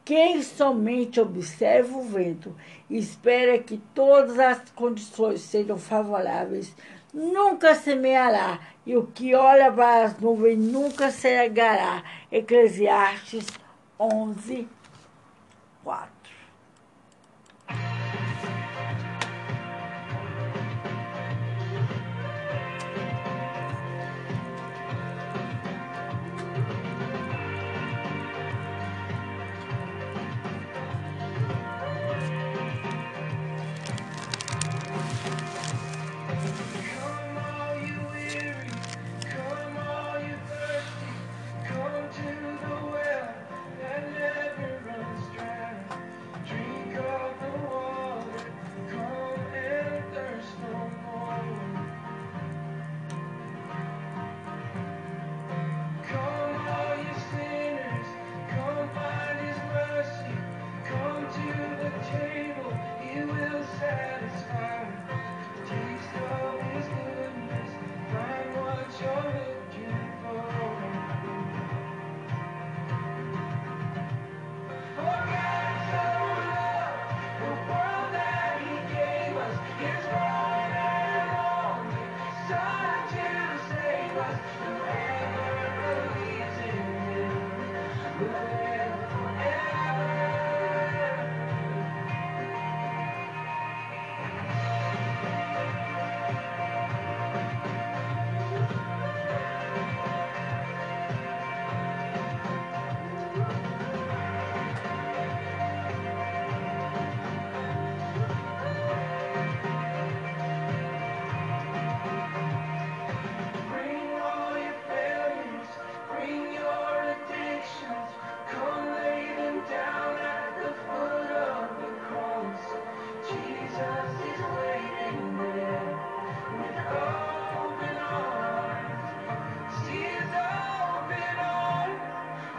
Quem somente observa o vento e espera que todas as condições sejam favoráveis, nunca semeará, e o que olha para as nuvens nunca cegará. Eclesiastes 11, 4.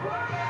Woo!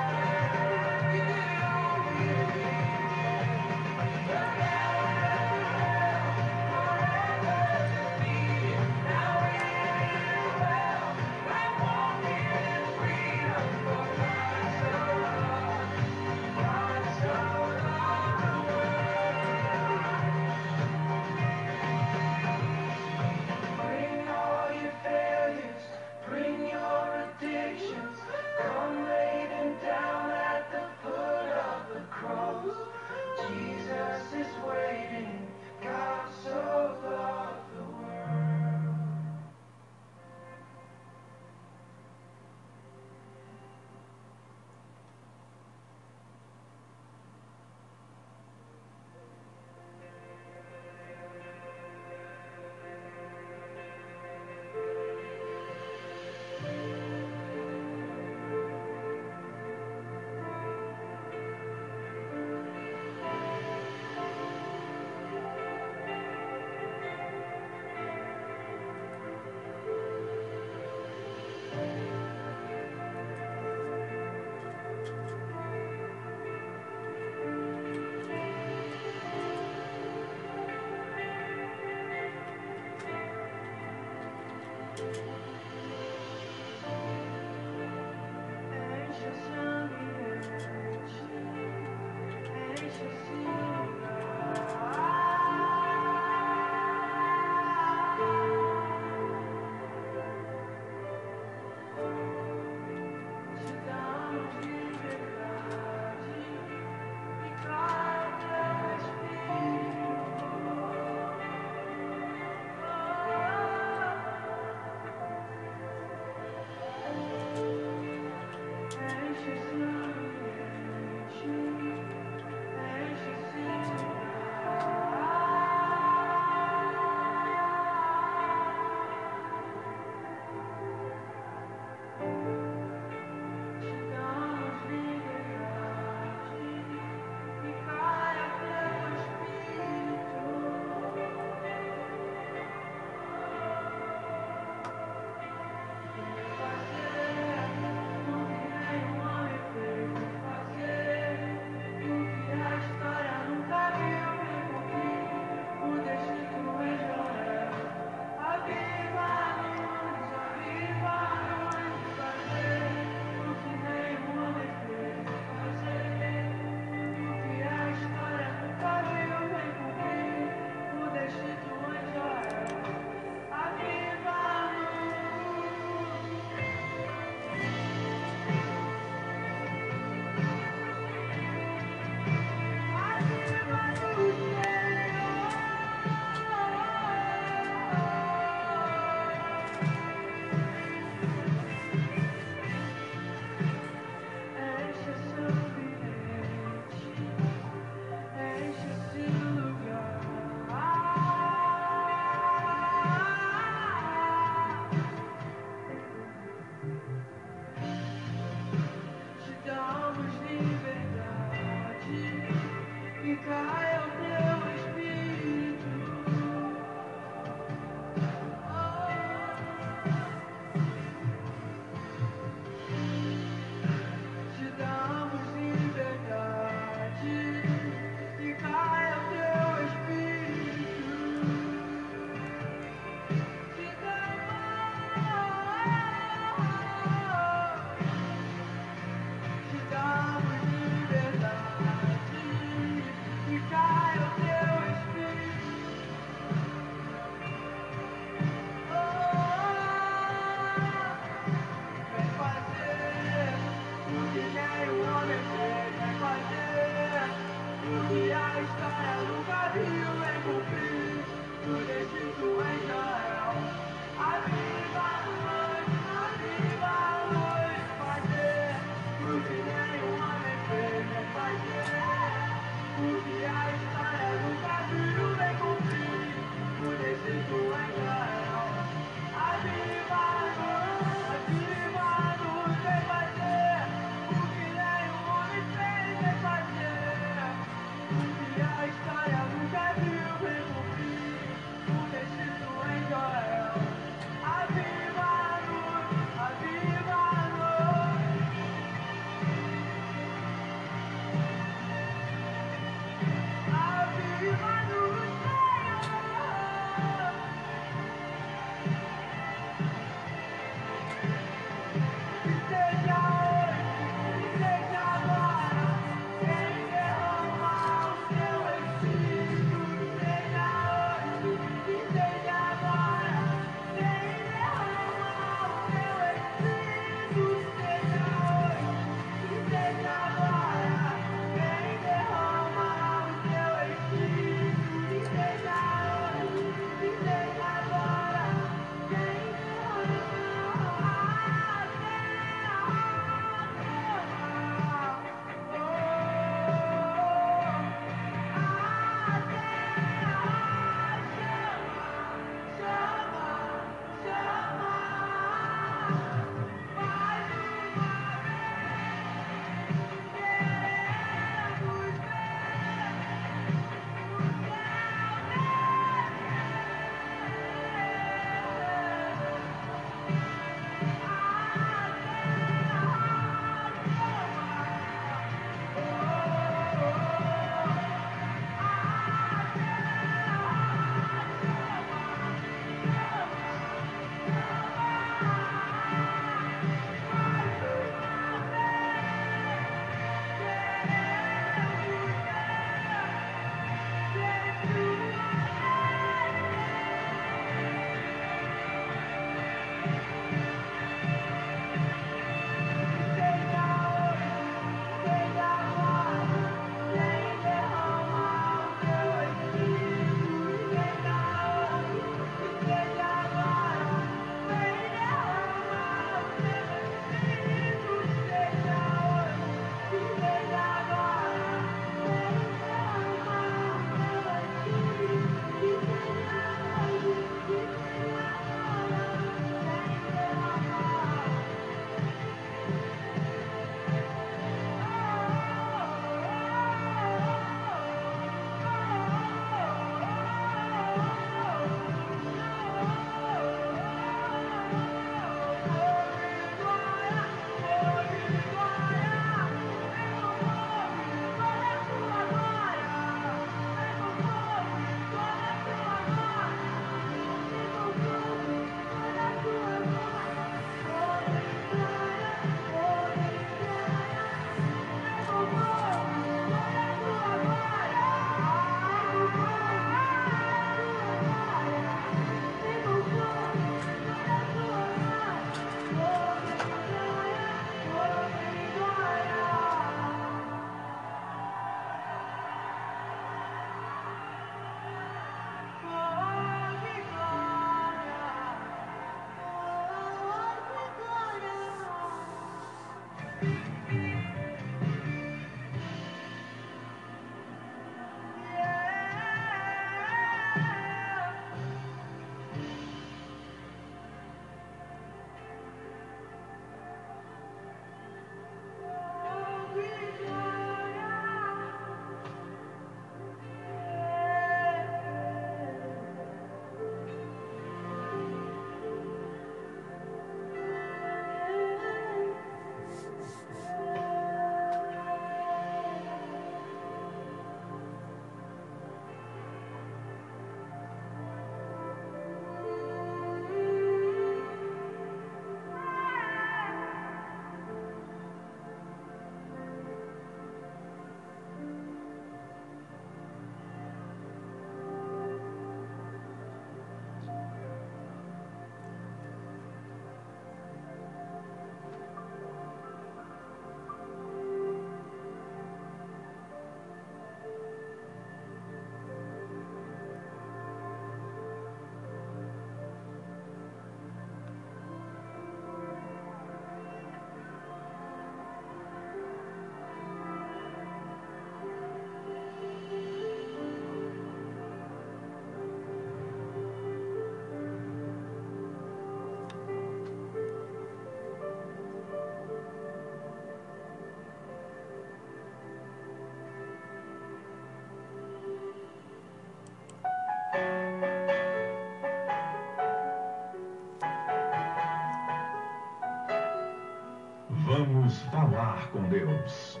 Falar com Deus.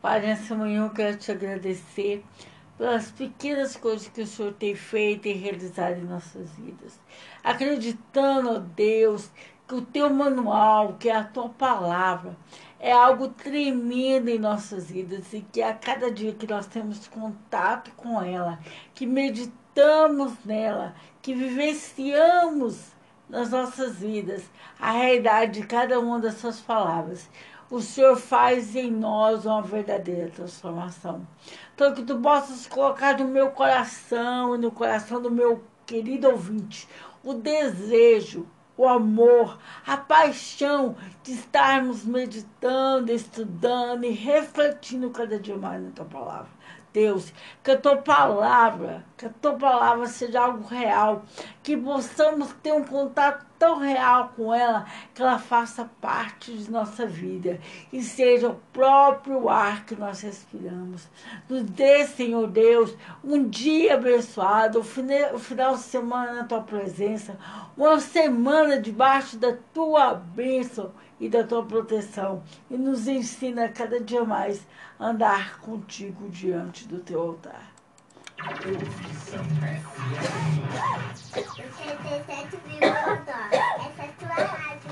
Pai, nessa manhã eu quero te agradecer pelas pequenas coisas que o Senhor tem feito e realizado em nossas vidas. Acreditando, ó Deus, que o teu manual, que é a tua palavra, é algo tremendo em nossas vidas e que a cada dia que nós temos contato com ela, que meditamos nela, que vivenciamos nas nossas vidas a realidade de cada uma das suas palavras, o Senhor faz em nós uma verdadeira transformação. Então, que tu possas colocar no meu coração e no coração do meu querido ouvinte o desejo, o amor, a paixão de estarmos meditando, estudando e refletindo cada dia mais na tua palavra. Deus, que a tua palavra, que a tua palavra seja algo real, que possamos ter um contato tão real com ela, que ela faça parte de nossa vida. E seja o próprio ar que nós respiramos. Nos dê, Senhor Deus, um dia abençoado, o final de semana na tua presença, uma semana debaixo da tua bênção e da tua proteção. E nos ensina cada dia mais a andar contigo diante do teu altar. 87,9. Essa é a tua rádio.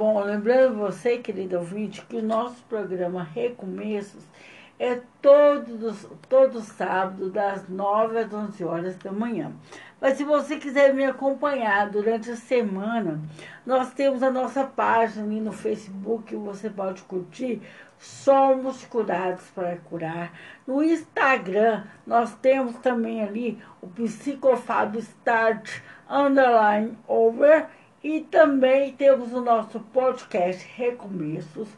Bom, lembrando você, querido ouvinte, que o nosso programa Recomeços é todo, todo sábado, das 9 às 11 horas da manhã. Mas se você quiser me acompanhar durante a semana, nós temos a nossa página ali no Facebook você pode curtir. Somos curados para curar. No Instagram, nós temos também ali o Psicofábio Start Underline Over. E também temos o nosso podcast Recomeços,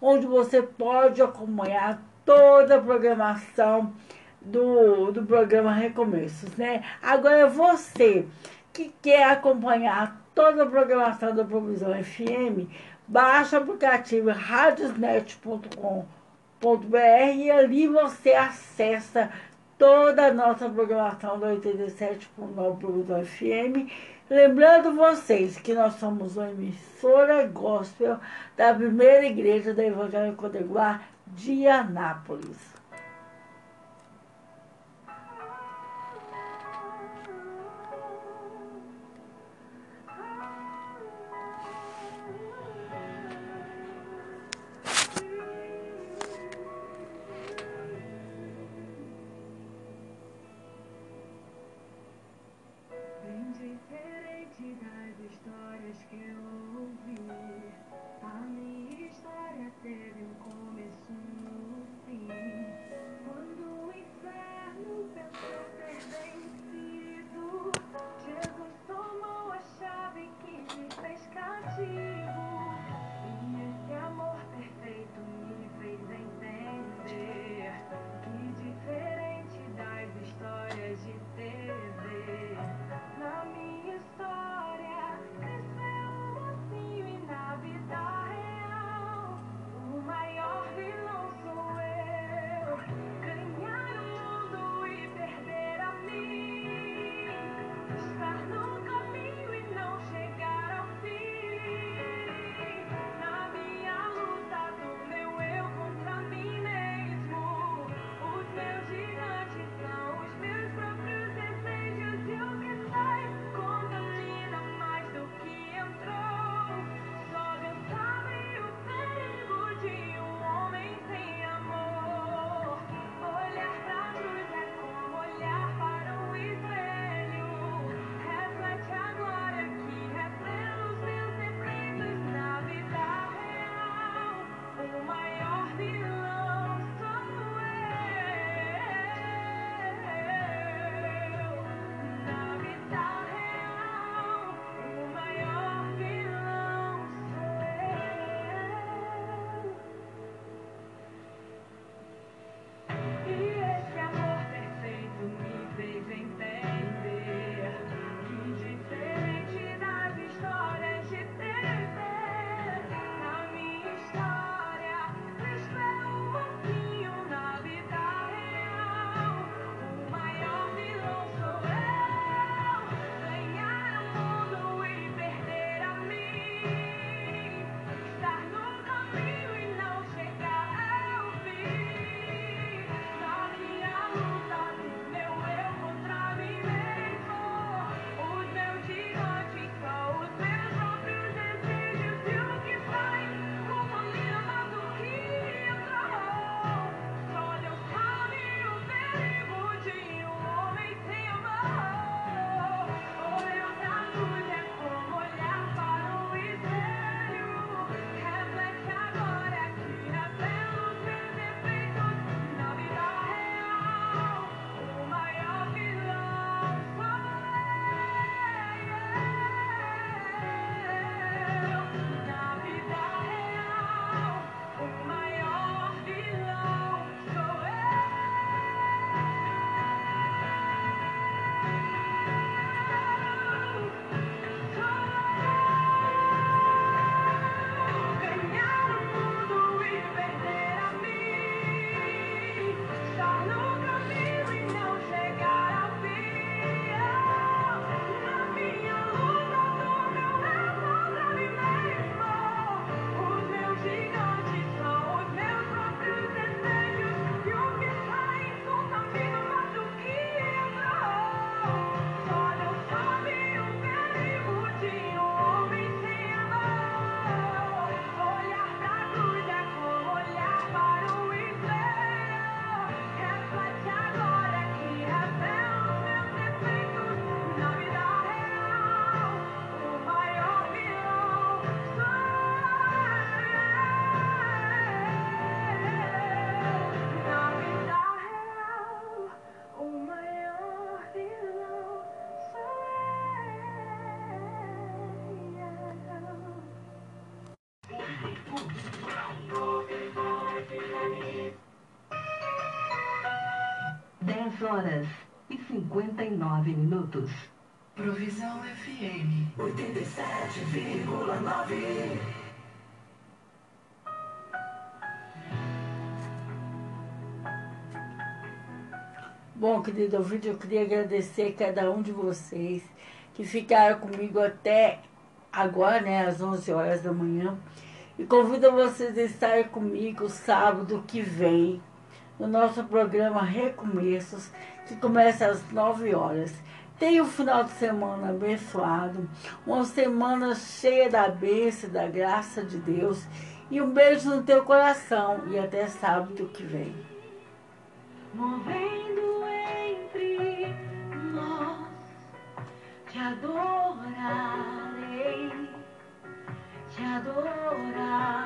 onde você pode acompanhar toda a programação do, do programa Recomeços, né? Agora você que quer acompanhar toda a programação da Provisão FM, baixa o aplicativo radiosnet.com.br e ali você acessa toda a nossa programação da 87.9 Provisão FM. Lembrando vocês que nós somos uma emissora gospel da primeira igreja da Evangelho Codeguar de Anápolis. 10 horas e 59 minutos. Provisão FM. 87,9. Bom, querido ouvinte, eu queria agradecer a cada um de vocês que ficaram comigo até agora, né, às 11 horas da manhã. E convido vocês a estarem comigo sábado que vem, no nosso programa Recomeços, que começa às 9 horas. Tenha um final de semana abençoado, uma semana cheia da bênção, da graça de Deus. E um beijo no teu coração. E até sábado que vem. movendo entre nós, te adorarei, te adorarei.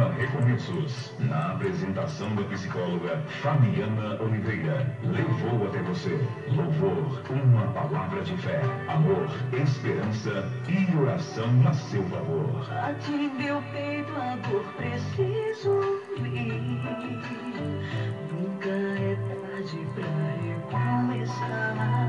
Programa Recomeços, na apresentação da psicóloga Fabiana Oliveira, levou até você louvor, uma palavra de fé, amor, esperança e oração a seu favor. Bate em meu peito a dor, preciso ir. Nunca é tarde pra recomeçar.